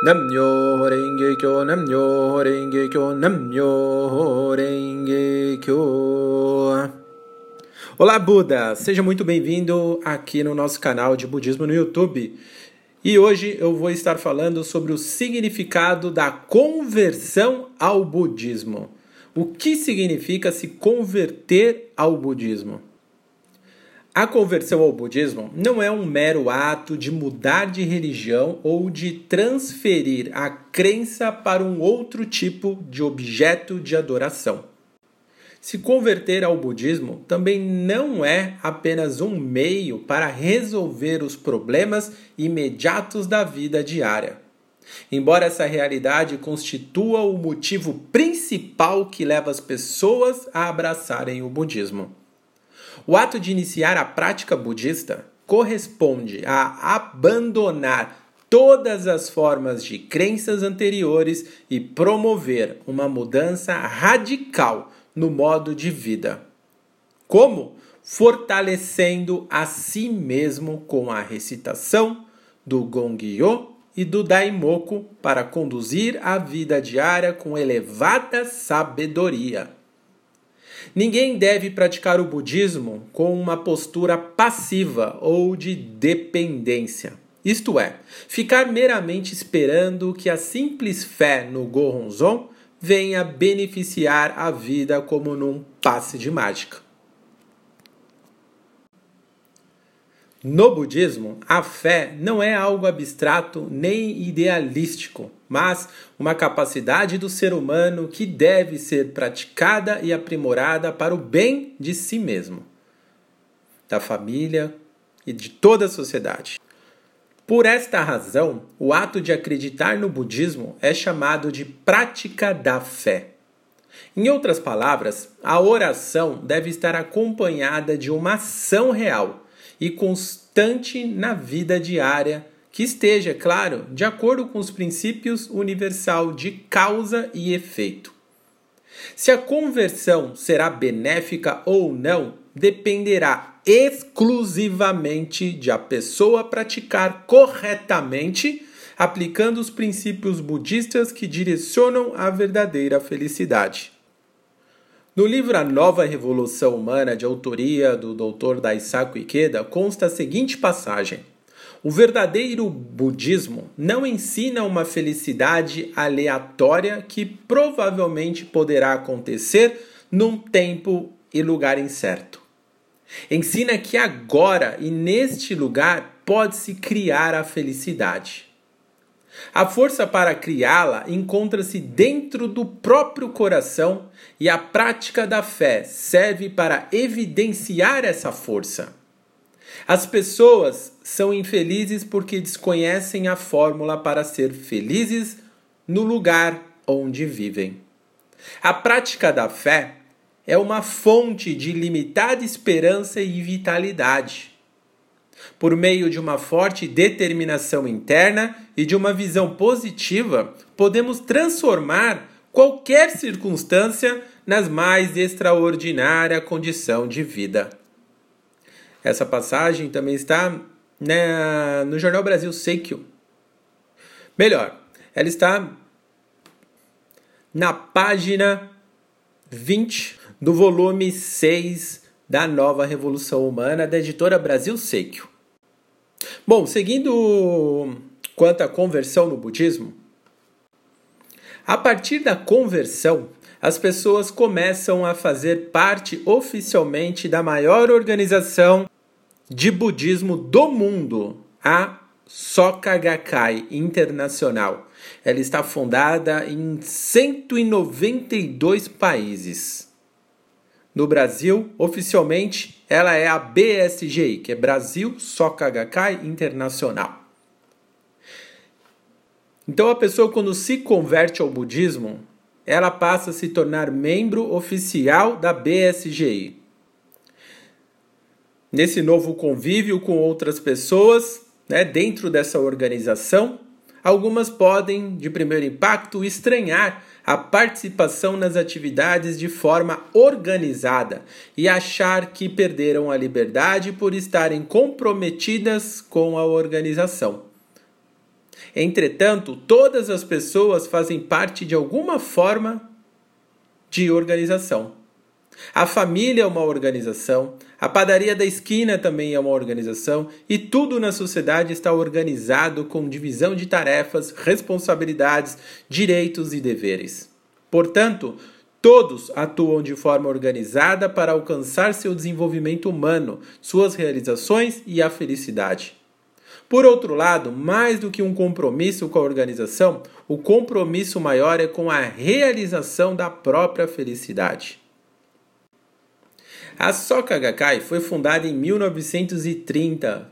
Namyo Renge Kyo, Namyo Renge Kyo, Namyo Renge Kyo. Olá, Buda! Seja muito bem-vindo aqui no nosso canal de Budismo no YouTube. E hoje eu vou estar falando sobre o significado da conversão ao budismo. O que significa se converter ao budismo? A conversão ao budismo não é um mero ato de mudar de religião ou de transferir a crença para um outro tipo de objeto de adoração. Se converter ao budismo também não é apenas um meio para resolver os problemas imediatos da vida diária. Embora essa realidade constitua o motivo principal que leva as pessoas a abraçarem o budismo. O ato de iniciar a prática budista corresponde a abandonar todas as formas de crenças anteriores e promover uma mudança radical no modo de vida. Como? Fortalecendo a si mesmo com a recitação do Gongyo e do Daimoku para conduzir a vida diária com elevada sabedoria. Ninguém deve praticar o budismo com uma postura passiva ou de dependência. Isto é, ficar meramente esperando que a simples fé no Gohonzon venha beneficiar a vida como num passe de mágica. No budismo, a fé não é algo abstrato nem idealístico, mas uma capacidade do ser humano que deve ser praticada e aprimorada para o bem de si mesmo, da família e de toda a sociedade. Por esta razão, o ato de acreditar no budismo é chamado de prática da fé. Em outras palavras, a oração deve estar acompanhada de uma ação real e constante na vida diária, que esteja, claro, de acordo com os princípios universal de causa e efeito. Se a conversão será benéfica ou não dependerá exclusivamente de a pessoa praticar corretamente, aplicando os princípios budistas que direcionam a verdadeira felicidade. No livro A Nova Revolução Humana, de autoria do Dr. Daisaku Ikeda, consta a seguinte passagem: O verdadeiro budismo não ensina uma felicidade aleatória que provavelmente poderá acontecer num tempo e lugar incerto. Ensina que agora e neste lugar pode-se criar a felicidade. A força para criá-la encontra-se dentro do próprio coração e a prática da fé serve para evidenciar essa força. As pessoas são infelizes porque desconhecem a fórmula para ser felizes no lugar onde vivem. A prática da fé é uma fonte de limitada esperança e vitalidade por meio de uma forte determinação interna e de uma visão positiva, podemos transformar qualquer circunstância nas mais extraordinária condição de vida. Essa passagem também está né, no Jornal Brasil Seikyo. Melhor, ela está na página 20 do volume 6 da Nova Revolução Humana da editora Brasil Seikyo. Bom, seguindo quanto à conversão no budismo, a partir da conversão, as pessoas começam a fazer parte oficialmente da maior organização de budismo do mundo, a Soka Gakkai Internacional. Ela está fundada em 192 países. No Brasil, oficialmente, ela é a BSGI, que é Brasil Soka Gakkai Internacional. Então a pessoa quando se converte ao budismo, ela passa a se tornar membro oficial da BSGI. Nesse novo convívio com outras pessoas, né, dentro dessa organização, algumas podem, de primeiro impacto, estranhar a participação nas atividades de forma organizada e achar que perderam a liberdade por estarem comprometidas com a organização. Entretanto, todas as pessoas fazem parte de alguma forma de organização. A família é uma organização, a padaria da esquina também é uma organização, e tudo na sociedade está organizado com divisão de tarefas, responsabilidades, direitos e deveres. Portanto, todos atuam de forma organizada para alcançar seu desenvolvimento humano, suas realizações e a felicidade. Por outro lado, mais do que um compromisso com a organização, o compromisso maior é com a realização da própria felicidade. A Soka Gakkai foi fundada em 1930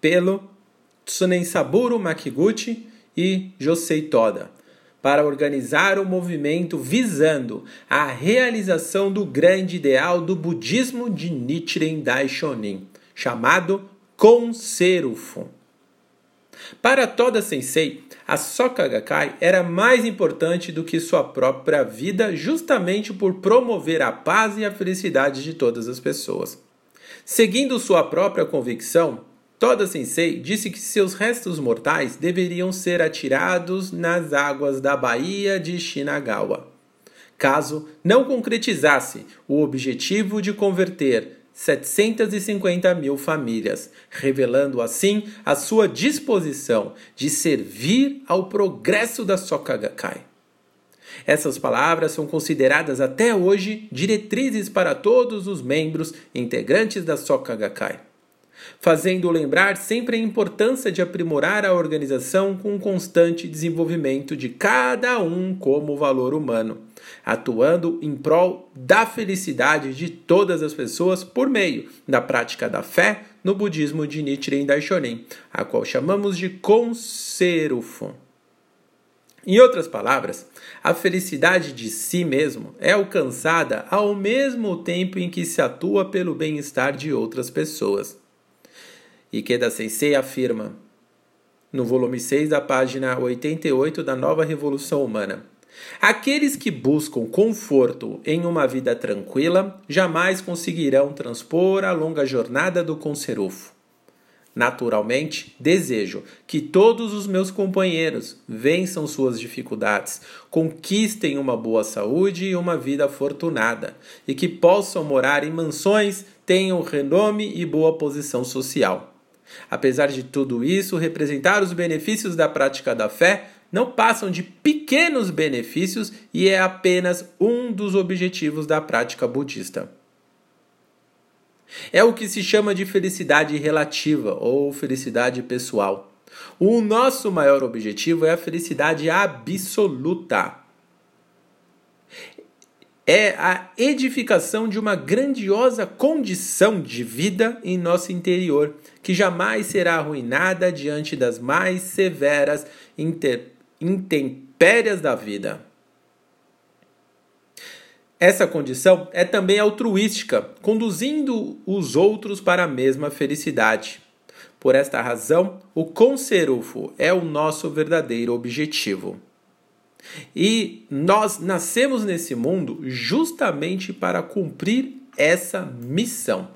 pelo Tsunensaburo Makiguchi e Josei Toda para organizar o movimento visando a realização do grande ideal do budismo de Nichiren Daishonin, chamado Konserufo. Para Toda Sensei, a Soka Gakkai era mais importante do que sua própria vida, justamente por promover a paz e a felicidade de todas as pessoas. Seguindo sua própria convicção, Toda Sensei disse que seus restos mortais deveriam ser atirados nas águas da Baía de Shinagawa, caso não concretizasse o objetivo de converter 750 mil famílias, revelando assim a sua disposição de servir ao progresso da Soka Gakkai. Essas palavras são consideradas até hoje diretrizes para todos os membros integrantes da Soka Gakkai fazendo lembrar sempre a importância de aprimorar a organização com o constante desenvolvimento de cada um como valor humano, atuando em prol da felicidade de todas as pessoas por meio da prática da fé no budismo de Nichiren Daishonin, a qual chamamos de Konserufon. Em outras palavras, a felicidade de si mesmo é alcançada ao mesmo tempo em que se atua pelo bem-estar de outras pessoas. Ikeda Sensei afirma, no volume 6 da página 88 da Nova Revolução Humana. Aqueles que buscam conforto em uma vida tranquila jamais conseguirão transpor a longa jornada do conserufo. Naturalmente, desejo que todos os meus companheiros vençam suas dificuldades, conquistem uma boa saúde e uma vida afortunada, e que possam morar em mansões, tenham renome e boa posição social. Apesar de tudo isso, representar os benefícios da prática da fé não passam de pequenos benefícios e é apenas um dos objetivos da prática budista. É o que se chama de felicidade relativa ou felicidade pessoal. O nosso maior objetivo é a felicidade absoluta é a edificação de uma grandiosa condição de vida em nosso interior, que jamais será arruinada diante das mais severas intempéries da vida. Essa condição é também altruística, conduzindo os outros para a mesma felicidade. Por esta razão, o conserufo é o nosso verdadeiro objetivo. E nós nascemos nesse mundo justamente para cumprir essa missão.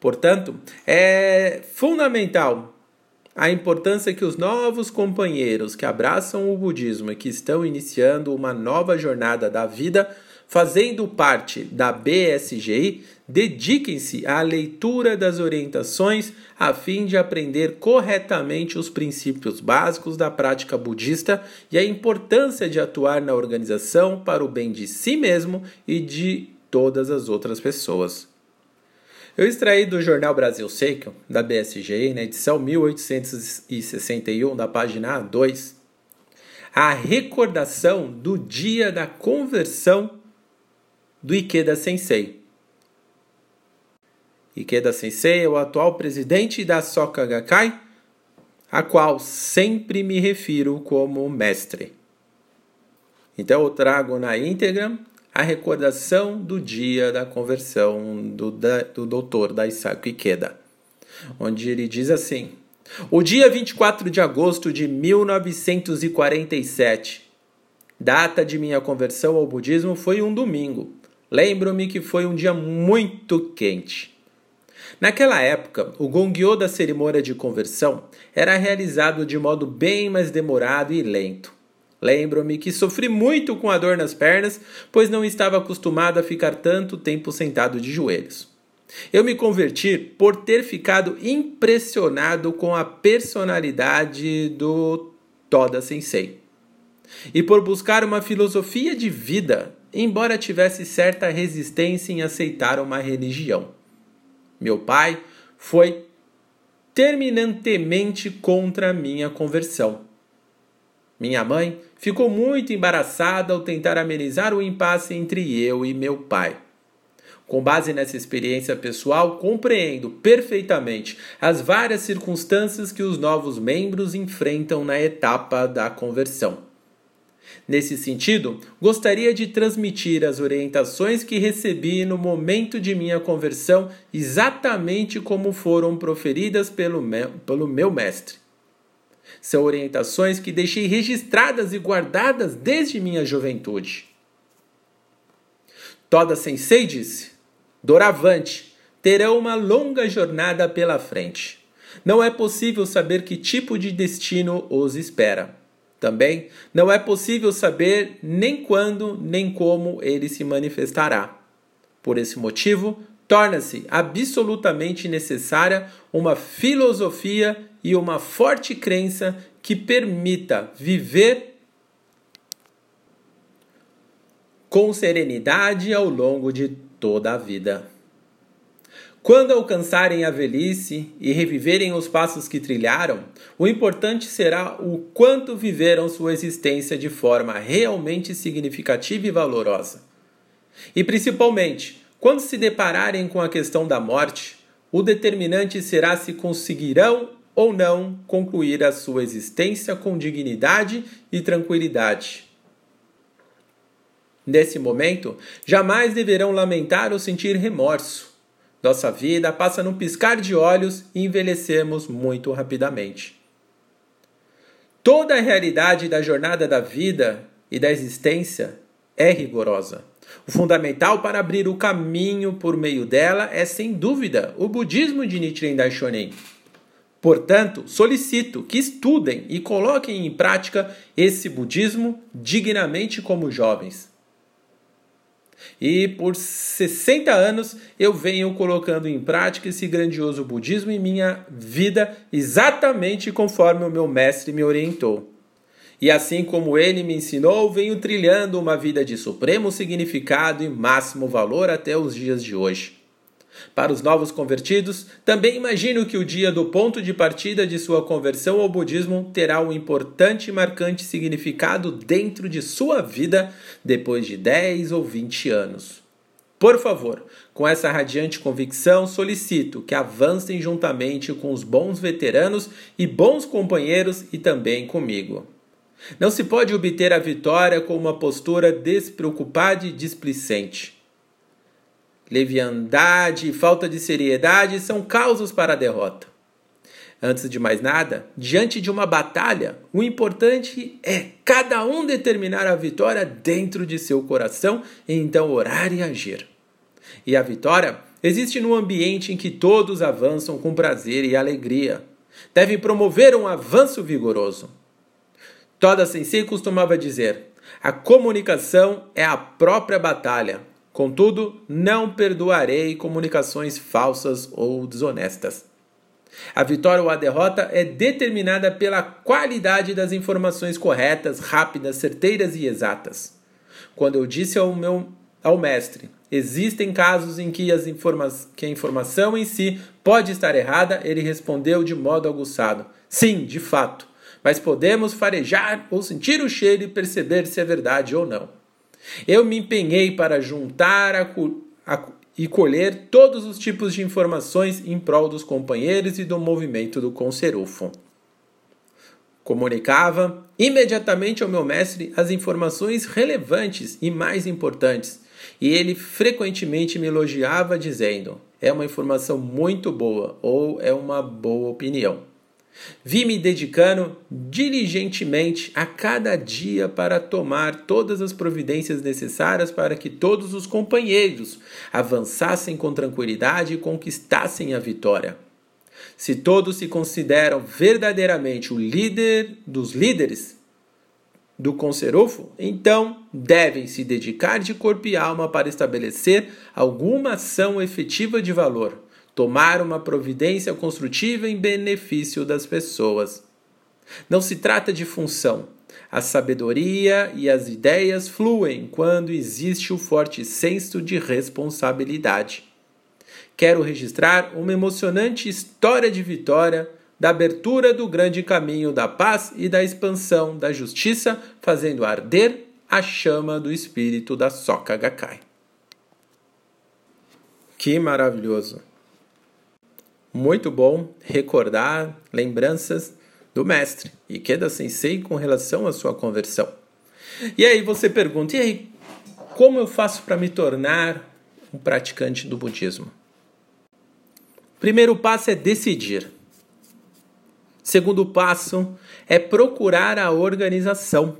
Portanto, é fundamental a importância que os novos companheiros que abraçam o budismo e que estão iniciando uma nova jornada da vida Fazendo parte da BSGI, dediquem-se à leitura das orientações a fim de aprender corretamente os princípios básicos da prática budista e a importância de atuar na organização para o bem de si mesmo e de todas as outras pessoas. Eu extraí do Jornal Brasil Seiko, da BSGI, na edição 1861, da página 2, a recordação do dia da conversão do Ikeda Sensei. Ikeda Sensei é o atual presidente da Soka Gakkai, a qual sempre me refiro como mestre. Então eu trago na íntegra a recordação do dia da conversão do, da, do doutor Daisaku Ikeda, onde ele diz assim: O dia 24 de agosto de 1947, data de minha conversão ao budismo, foi um domingo. Lembro-me que foi um dia muito quente. Naquela época, o gongyo da cerimônia de conversão era realizado de modo bem mais demorado e lento. Lembro-me que sofri muito com a dor nas pernas, pois não estava acostumado a ficar tanto tempo sentado de joelhos. Eu me converti por ter ficado impressionado com a personalidade do Toda Sensei e por buscar uma filosofia de vida, embora tivesse certa resistência em aceitar uma religião. Meu pai foi terminantemente contra a minha conversão. Minha mãe ficou muito embaraçada ao tentar amenizar o impasse entre eu e meu pai. Com base nessa experiência pessoal, compreendo perfeitamente as várias circunstâncias que os novos membros enfrentam na etapa da conversão. Nesse sentido, gostaria de transmitir as orientações que recebi no momento de minha conversão, exatamente como foram proferidas pelo meu, pelo meu mestre. São orientações que deixei registradas e guardadas desde minha juventude. Toda Sensei disse: Doravante, terão uma longa jornada pela frente. Não é possível saber que tipo de destino os espera. Também não é possível saber nem quando nem como ele se manifestará. Por esse motivo, torna-se absolutamente necessária uma filosofia e uma forte crença que permita viver com serenidade ao longo de toda a vida. Quando alcançarem a velhice e reviverem os passos que trilharam, o importante será o quanto viveram sua existência de forma realmente significativa e valorosa. E principalmente, quando se depararem com a questão da morte, o determinante será se conseguirão ou não concluir a sua existência com dignidade e tranquilidade. Nesse momento, jamais deverão lamentar ou sentir remorso nossa vida passa num piscar de olhos e envelhecemos muito rapidamente. Toda a realidade da jornada da vida e da existência é rigorosa. O fundamental para abrir o caminho por meio dela é, sem dúvida, o budismo de Nichiren Daishonin. Portanto, solicito que estudem e coloquem em prática esse budismo dignamente como jovens. E por 60 anos eu venho colocando em prática esse grandioso budismo em minha vida, exatamente conforme o meu mestre me orientou. E assim como ele me ensinou, venho trilhando uma vida de supremo significado e máximo valor até os dias de hoje. Para os novos convertidos, também imagino que o dia do ponto de partida de sua conversão ao budismo terá um importante e marcante significado dentro de sua vida depois de 10 ou 20 anos. Por favor, com essa radiante convicção, solicito que avancem juntamente com os bons veteranos e bons companheiros e também comigo. Não se pode obter a vitória com uma postura despreocupada e displicente. Leviandade e falta de seriedade são causas para a derrota. Antes de mais nada, diante de uma batalha, o importante é cada um determinar a vitória dentro de seu coração e então orar e agir. E a vitória existe no ambiente em que todos avançam com prazer e alegria. Devem promover um avanço vigoroso. Toda Sensei costumava dizer: a comunicação é a própria batalha, Contudo, não perdoarei comunicações falsas ou desonestas. A vitória ou a derrota é determinada pela qualidade das informações corretas, rápidas, certeiras e exatas. Quando eu disse ao meu ao mestre, existem casos em que, as informa que a informação em si pode estar errada, ele respondeu de modo aguçado: Sim, de fato, mas podemos farejar ou sentir o cheiro e perceber se é verdade ou não. Eu me empenhei para juntar a, a, e colher todos os tipos de informações em prol dos companheiros e do movimento do Conserufo. Comunicava imediatamente ao meu mestre as informações relevantes e mais importantes, e ele frequentemente me elogiava dizendo: é uma informação muito boa ou é uma boa opinião. Vi me dedicando diligentemente a cada dia para tomar todas as providências necessárias para que todos os companheiros avançassem com tranquilidade e conquistassem a vitória. Se todos se consideram verdadeiramente o líder dos líderes do Conserufo, então devem se dedicar de corpo e alma para estabelecer alguma ação efetiva de valor tomar uma providência construtiva em benefício das pessoas. Não se trata de função. A sabedoria e as ideias fluem quando existe o forte senso de responsabilidade. Quero registrar uma emocionante história de vitória da abertura do grande caminho da paz e da expansão da justiça, fazendo arder a chama do espírito da Soka Gakkai. Que maravilhoso! Muito bom recordar lembranças do mestre Ikeda Sensei com relação à sua conversão. E aí você pergunta: e aí, como eu faço para me tornar um praticante do budismo? Primeiro passo é decidir. Segundo passo é procurar a organização.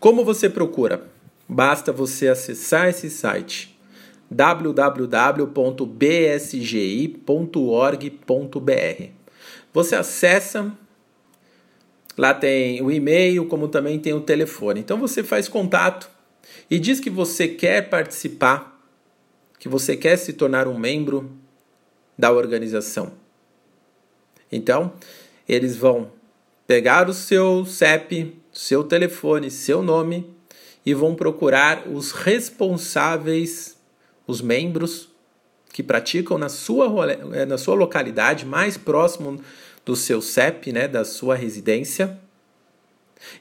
Como você procura? Basta você acessar esse site www.bsgi.org.br. Você acessa, lá tem o e-mail, como também tem o telefone. Então você faz contato e diz que você quer participar, que você quer se tornar um membro da organização. Então, eles vão pegar o seu CEP, seu telefone, seu nome e vão procurar os responsáveis os membros que praticam na sua, eh, na sua localidade, mais próximo do seu CEP, né, da sua residência.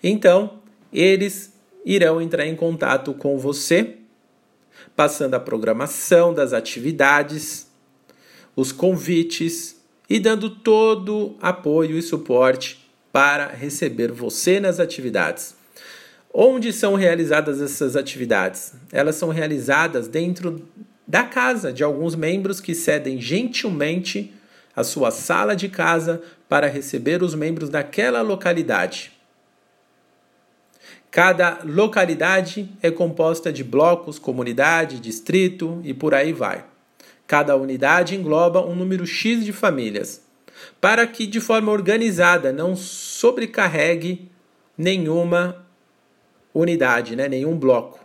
Então, eles irão entrar em contato com você, passando a programação das atividades, os convites e dando todo apoio e suporte para receber você nas atividades. Onde são realizadas essas atividades? Elas são realizadas dentro da casa de alguns membros que cedem gentilmente a sua sala de casa para receber os membros daquela localidade. Cada localidade é composta de blocos, comunidade, distrito e por aí vai. Cada unidade engloba um número X de famílias, para que de forma organizada não sobrecarregue nenhuma unidade, né? nenhum bloco.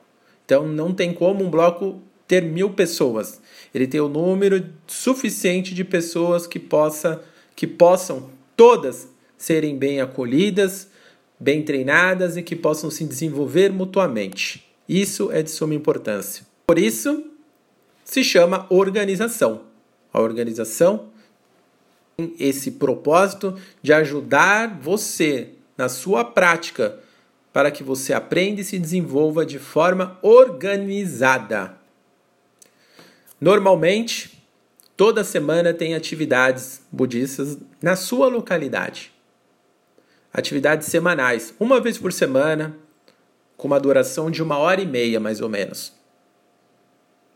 Então não tem como um bloco ter mil pessoas. Ele tem o um número suficiente de pessoas que, possa, que possam todas serem bem acolhidas, bem treinadas e que possam se desenvolver mutuamente. Isso é de suma importância. Por isso, se chama organização. A organização tem esse propósito de ajudar você na sua prática para que você aprenda e se desenvolva de forma organizada. Normalmente, toda semana tem atividades budistas na sua localidade. Atividades semanais, uma vez por semana, com uma duração de uma hora e meia, mais ou menos.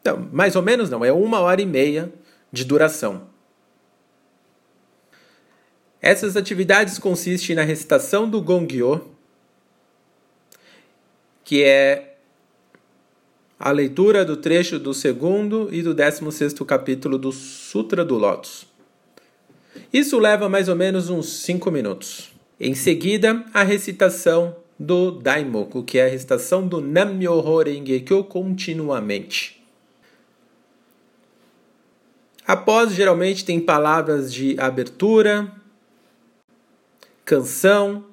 Não, mais ou menos não, é uma hora e meia de duração. Essas atividades consistem na recitação do Gongyo, que é a leitura do trecho do segundo e do décimo sexto capítulo do Sutra do Lótus. Isso leva mais ou menos uns cinco minutos. Em seguida, a recitação do Daimoku, que é a recitação do Nam-myoho Renge-kyo continuamente. Após, geralmente, tem palavras de abertura, canção,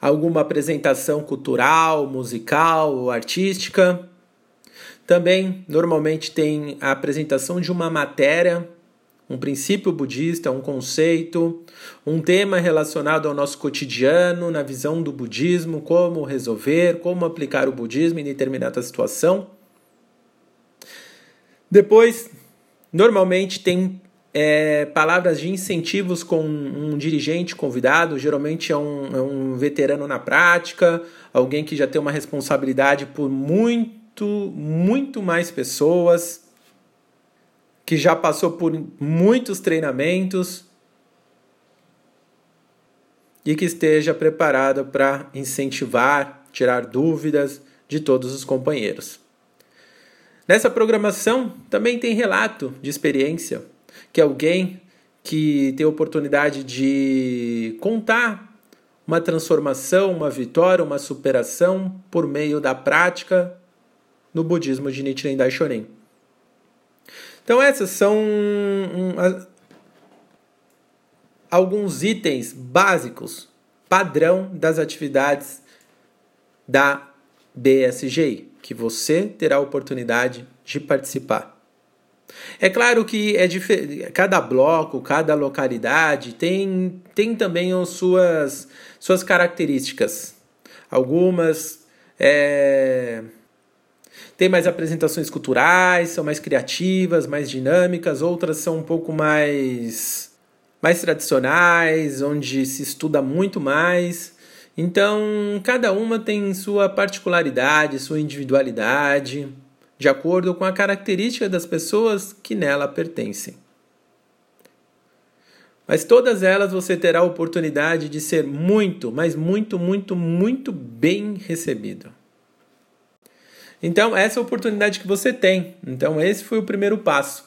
alguma apresentação cultural, musical ou artística. Também, normalmente, tem a apresentação de uma matéria, um princípio budista, um conceito, um tema relacionado ao nosso cotidiano, na visão do budismo, como resolver, como aplicar o budismo em determinada situação. Depois, normalmente, tem é, palavras de incentivos com um dirigente convidado, geralmente é um, é um veterano na prática, alguém que já tem uma responsabilidade por muito, muito mais pessoas, que já passou por muitos treinamentos e que esteja preparado para incentivar, tirar dúvidas de todos os companheiros. Nessa programação também tem relato de experiência, que alguém que tem a oportunidade de contar uma transformação, uma vitória, uma superação por meio da prática no budismo de Nichiren Daishonin. Então essas são alguns itens básicos, padrão das atividades da BSGI, que você terá a oportunidade de participar. É claro que é cada bloco, cada localidade tem, tem também as suas, suas características. Algumas é, têm mais apresentações culturais, são mais criativas, mais dinâmicas, outras são um pouco mais, mais tradicionais, onde se estuda muito mais. Então, cada uma tem sua particularidade, sua individualidade de acordo com a característica das pessoas que nela pertencem. Mas todas elas você terá a oportunidade de ser muito, mas muito, muito, muito bem recebido. Então, essa é a oportunidade que você tem. Então, esse foi o primeiro passo,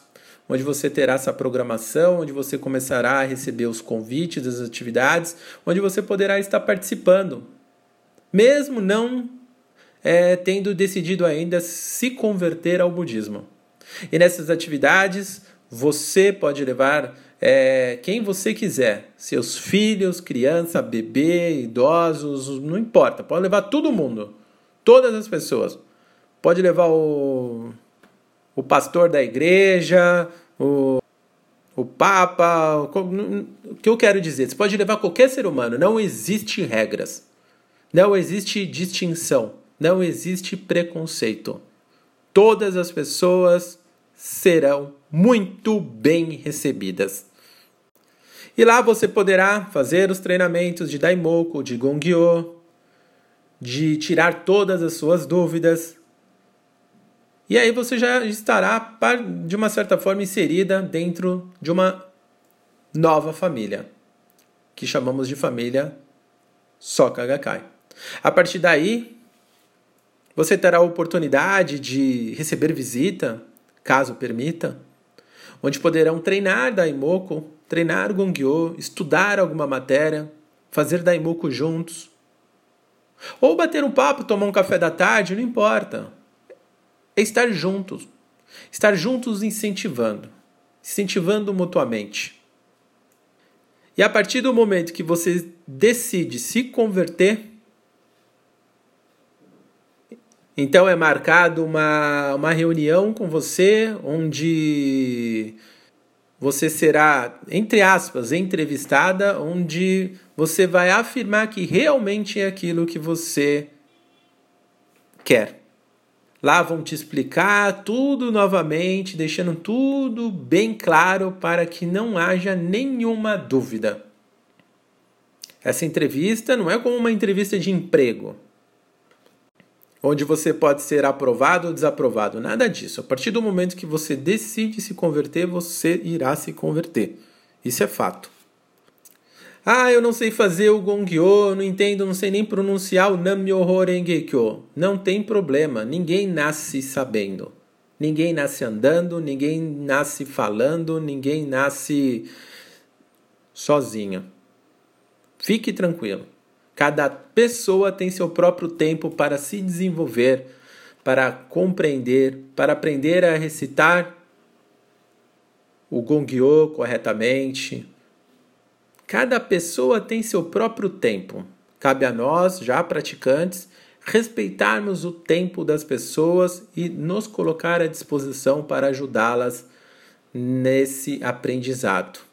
onde você terá essa programação, onde você começará a receber os convites das atividades, onde você poderá estar participando, mesmo não é, tendo decidido ainda se converter ao budismo. E nessas atividades você pode levar é, quem você quiser, seus filhos, criança, bebê, idosos, não importa, pode levar todo mundo, todas as pessoas. Pode levar o, o pastor da igreja, o, o papa, o, o que eu quero dizer? Você pode levar qualquer ser humano, não existe regras, não existe distinção. Não existe preconceito. Todas as pessoas serão muito bem recebidas. E lá você poderá fazer os treinamentos de Daimoku, de Gongyo, de tirar todas as suas dúvidas. E aí você já estará, de uma certa forma, inserida dentro de uma nova família, que chamamos de família Soka Gakkai. A partir daí, você terá a oportunidade de receber visita, caso permita, onde poderão treinar Daimoku, treinar Gongyo, estudar alguma matéria, fazer Daimoku juntos. Ou bater um papo, tomar um café da tarde, não importa. É estar juntos. Estar juntos incentivando, incentivando mutuamente. E a partir do momento que você decide se converter, então é marcado uma, uma reunião com você onde você será, entre aspas, entrevistada, onde você vai afirmar que realmente é aquilo que você quer. Lá vão te explicar tudo novamente, deixando tudo bem claro para que não haja nenhuma dúvida. Essa entrevista não é como uma entrevista de emprego onde você pode ser aprovado ou desaprovado. Nada disso. A partir do momento que você decide se converter, você irá se converter. Isso é fato. Ah, eu não sei fazer o Gongyo, não entendo, não sei nem pronunciar o Nam-myoho Renge-kyo. Não tem problema, ninguém nasce sabendo. Ninguém nasce andando, ninguém nasce falando, ninguém nasce sozinho. Fique tranquilo. Cada pessoa tem seu próprio tempo para se desenvolver, para compreender, para aprender a recitar o Gongyo corretamente. Cada pessoa tem seu próprio tempo. Cabe a nós, já praticantes, respeitarmos o tempo das pessoas e nos colocar à disposição para ajudá-las nesse aprendizado.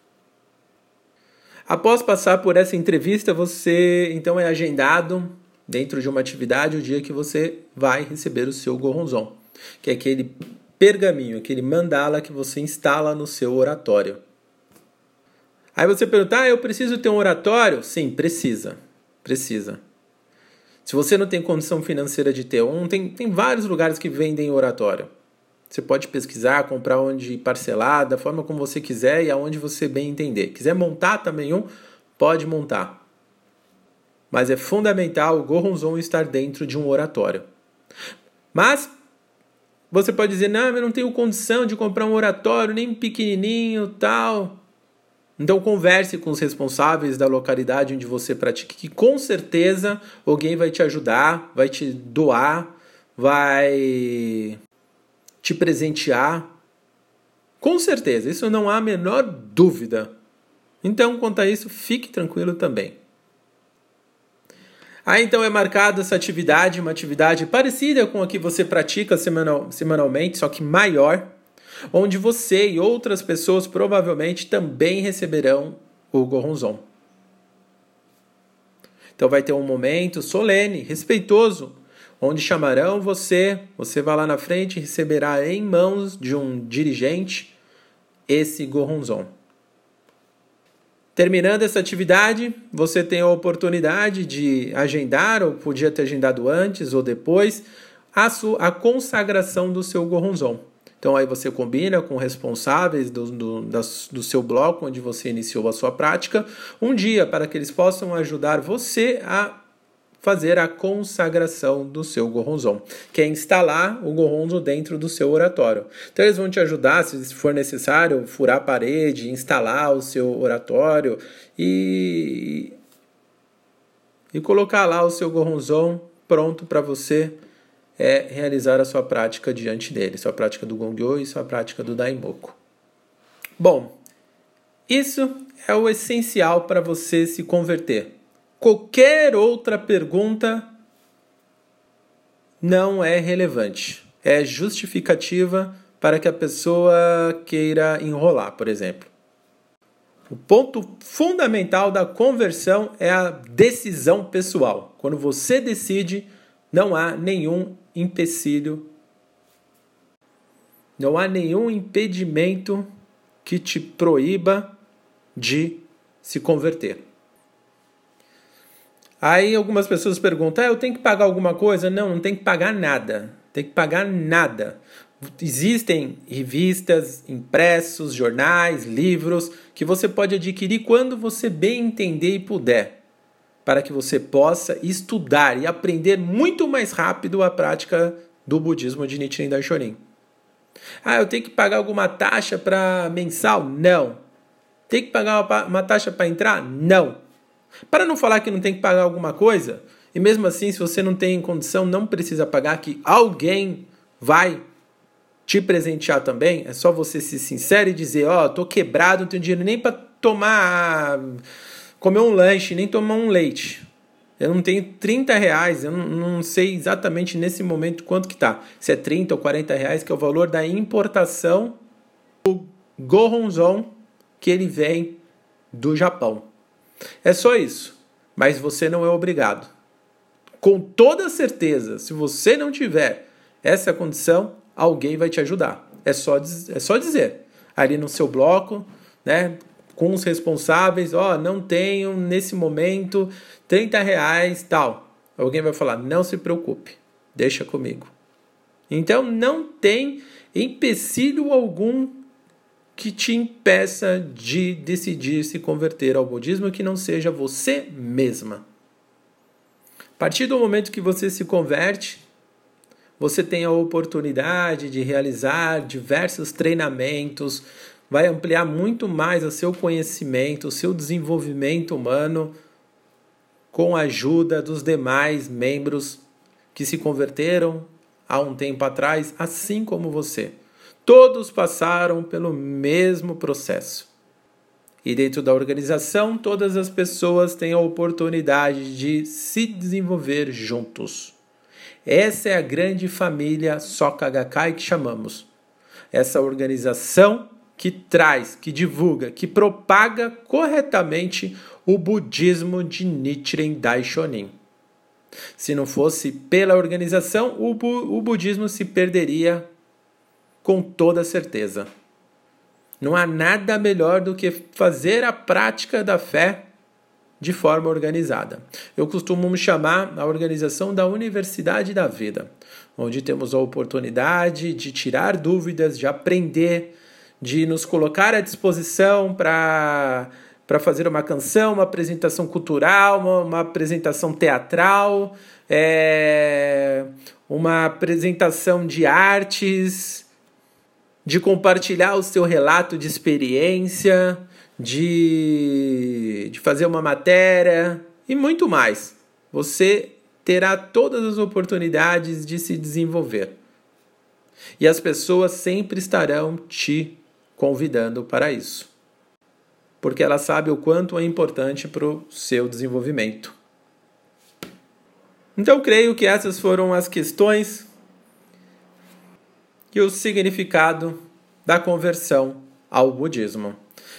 Após passar por essa entrevista, você então é agendado dentro de uma atividade o dia que você vai receber o seu Goronzon, que é aquele pergaminho, aquele mandala que você instala no seu oratório. Aí você pergunta: ah, eu preciso ter um oratório? Sim, precisa. Precisa. Se você não tem condição financeira de ter um, tem, tem vários lugares que vendem oratório. Você pode pesquisar, comprar onde parcelar, da forma como você quiser e aonde você bem entender. Quiser montar também um, pode montar. mas é fundamental o Goronzon estar dentro de um oratório. Mas você pode dizer, não, eu não tenho condição de comprar um oratório nem pequenininho, tal. Então converse com os responsáveis da localidade onde você pratica, que com certeza alguém vai te ajudar, vai te doar, vai te presentear. Com certeza, isso não há a menor dúvida. Então, quanto a isso, fique tranquilo também. Aí então é marcada essa atividade, uma atividade parecida com a que você pratica semanal, semanalmente, só que maior, onde você e outras pessoas provavelmente também receberão o Goronzon. Então vai ter um momento solene, respeitoso, onde chamarão você, você vai lá na frente e receberá em mãos de um dirigente esse Goronzon. Terminando essa atividade, você tem a oportunidade de agendar, ou podia ter agendado antes ou depois, a, sua, a consagração do seu Goronzon. Então aí você combina com responsáveis do, do, do seu bloco onde você iniciou a sua prática um dia para que eles possam ajudar você a fazer a consagração do seu gorronzon, que é instalar o gorronzo dentro do seu oratório. Então eles vão te ajudar, se for necessário, furar a parede, instalar o seu oratório e e colocar lá o seu gorronzon pronto para você é, realizar a sua prática diante dele, sua prática do Gongyo e sua prática do Daimoku. Bom, isso é o essencial para você se converter. Qualquer outra pergunta não é relevante. É justificativa para que a pessoa queira enrolar, por exemplo. O ponto fundamental da conversão é a decisão pessoal. Quando você decide, não há nenhum empecilho, não há nenhum impedimento que te proíba de se converter. Aí algumas pessoas perguntam: ah, eu tenho que pagar alguma coisa? Não, não tem que pagar nada. Tem que pagar nada. Existem revistas, impressos, jornais, livros que você pode adquirir quando você bem entender e puder, para que você possa estudar e aprender muito mais rápido a prática do budismo de Nichiren Daishonin. Ah, eu tenho que pagar alguma taxa para mensal? Não. Tem que pagar uma, uma taxa para entrar? Não. Para não falar que não tem que pagar alguma coisa, e mesmo assim, se você não tem condição, não precisa pagar, que alguém vai te presentear também. É só você ser sincero e dizer: Ó, oh, tô quebrado, não tenho dinheiro nem para tomar, comer um lanche, nem tomar um leite. Eu não tenho 30 reais, eu não, sei exatamente nesse momento quanto que tá. Se é 30 ou 40 reais, que é o valor da importação do Goronzon que ele vem do Japão. É só isso. Mas você não é obrigado. Com toda certeza, se você não tiver essa condição, alguém vai te ajudar. É só, é só dizer. Ali no seu bloco, né? Com os responsáveis, ó, oh, não tenho nesse momento 30 reais, tal. Alguém vai falar, não se preocupe, deixa comigo. Então não tem empecilho algum que te impeça de decidir se converter ao budismo que não seja você mesma. A partir do momento que você se converte, você tem a oportunidade de realizar diversos treinamentos, vai ampliar muito mais o seu conhecimento, o seu desenvolvimento humano com a ajuda dos demais membros que se converteram há um tempo atrás, assim como você. Todos passaram pelo mesmo processo. E dentro da organização, todas as pessoas têm a oportunidade de se desenvolver juntos. Essa é a grande família Soka Gakkai que chamamos. Essa organização que traz, que divulga, que propaga corretamente o budismo de Nichiren Daishonin. Se não fosse pela organização, o, bu o budismo se perderia com toda certeza. Não há nada melhor do que fazer a prática da fé de forma organizada. Eu costumo me chamar a organização da Universidade da Vida, onde temos a oportunidade de tirar dúvidas, de aprender, de nos colocar à disposição para para fazer uma canção, uma apresentação cultural, uma, uma apresentação teatral, é, uma apresentação de artes, de compartilhar o seu relato de experiência, de, de fazer uma matéria e muito mais. Você terá todas as oportunidades de se desenvolver. E as pessoas sempre estarão te convidando para isso. Porque ela sabe o quanto é importante para o seu desenvolvimento. Então, creio que essas foram as questões e o significado da conversão ao budismo.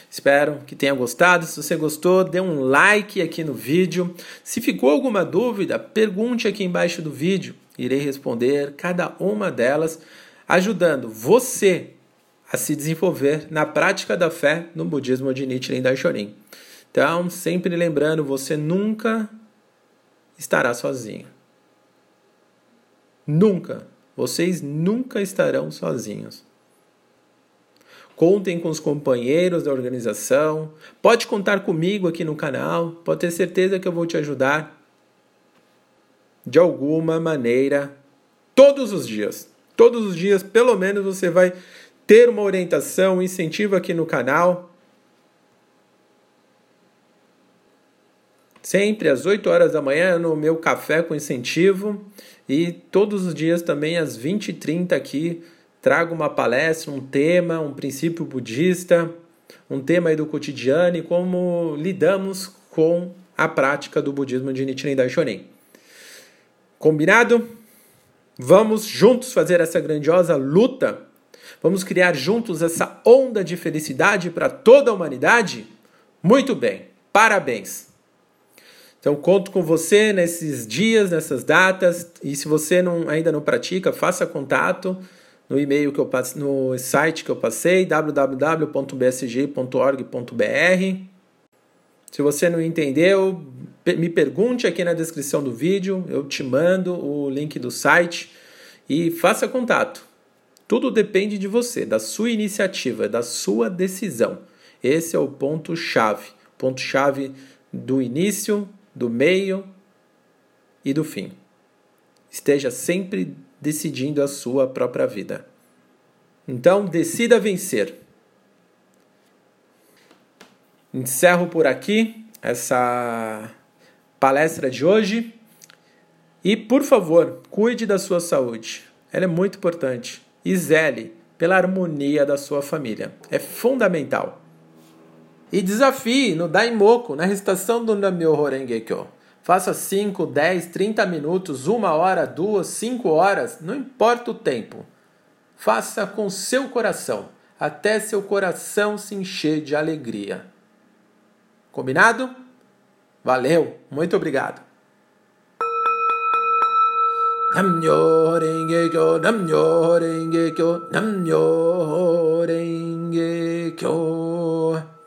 Espero que tenha gostado. Se você gostou, dê um like aqui no vídeo. Se ficou alguma dúvida, pergunte aqui embaixo do vídeo. Irei responder cada uma delas, ajudando você a se desenvolver na prática da fé no budismo de Nichiren Daishonin. Então, sempre lembrando, você nunca estará sozinho. Nunca. Vocês nunca estarão sozinhos. Contem com os companheiros da organização. Pode contar comigo aqui no canal. Pode ter certeza que eu vou te ajudar de alguma maneira todos os dias. Todos os dias, pelo menos, você vai ter uma orientação, um incentivo aqui no canal. Sempre às 8 horas da manhã no meu café com incentivo. E todos os dias também às 20h30 aqui trago uma palestra, um tema, um princípio budista, um tema do cotidiano e como lidamos com a prática do budismo de Nichiren Daishonin. Combinado? Vamos juntos fazer essa grandiosa luta? Vamos criar juntos essa onda de felicidade para toda a humanidade? Muito bem, parabéns! Então conto com você nesses dias, nessas datas, e se você não, ainda não pratica, faça contato no e-mail que eu passei, no site que eu passei, www.bsg.org.br. Se você não entendeu, me pergunte aqui na descrição do vídeo, eu te mando o link do site e faça contato. Tudo depende de você, da sua iniciativa, da sua decisão. Esse é o ponto chave, ponto chave do início do meio e do fim. Esteja sempre decidindo a sua própria vida. Então, decida vencer. Encerro por aqui essa palestra de hoje. E, por favor, cuide da sua saúde. Ela é muito importante. E zele pela harmonia da sua família. É fundamental. E desafie no Daimoku, na recitação do Namyo Horengekyo. Faça 5, 10, 30 minutos, uma hora, duas, cinco horas, não importa o tempo. Faça com seu coração, até seu coração se encher de alegria. Combinado? Valeu, muito obrigado. Namyo Renge Kyo, Namyo Renge Kyo, Namyo Renge Kyo.